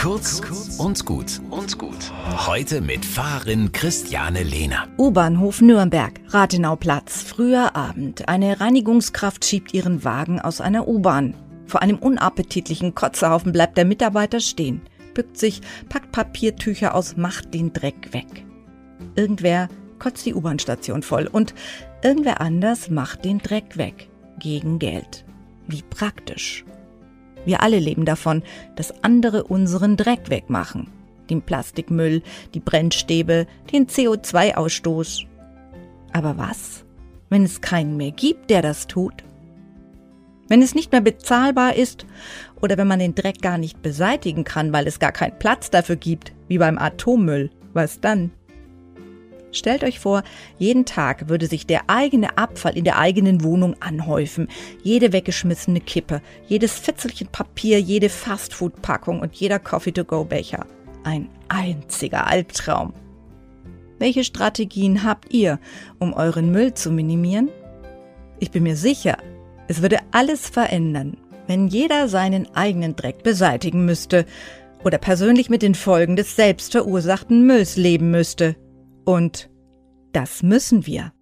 Kurz und gut und gut. Heute mit Fahrerin Christiane Lehner. U-Bahnhof Nürnberg, Rathenauplatz, früher Abend. Eine Reinigungskraft schiebt ihren Wagen aus einer U-Bahn. Vor einem unappetitlichen Kotzehaufen bleibt der Mitarbeiter stehen, bückt sich, packt Papiertücher aus, macht den Dreck weg. Irgendwer kotzt die U-Bahn-Station voll und irgendwer anders macht den Dreck weg. Gegen Geld. Wie praktisch. Wir alle leben davon, dass andere unseren Dreck wegmachen. Den Plastikmüll, die Brennstäbe, den CO2-Ausstoß. Aber was, wenn es keinen mehr gibt, der das tut? Wenn es nicht mehr bezahlbar ist oder wenn man den Dreck gar nicht beseitigen kann, weil es gar keinen Platz dafür gibt, wie beim Atommüll, was dann? Stellt euch vor, jeden Tag würde sich der eigene Abfall in der eigenen Wohnung anhäufen. Jede weggeschmissene Kippe, jedes Fitzelchen Papier, jede Fastfood-Packung und jeder Coffee-to-go-Becher. Ein einziger Albtraum. Welche Strategien habt ihr, um euren Müll zu minimieren? Ich bin mir sicher, es würde alles verändern, wenn jeder seinen eigenen Dreck beseitigen müsste oder persönlich mit den Folgen des selbst verursachten Mülls leben müsste. Und das müssen wir.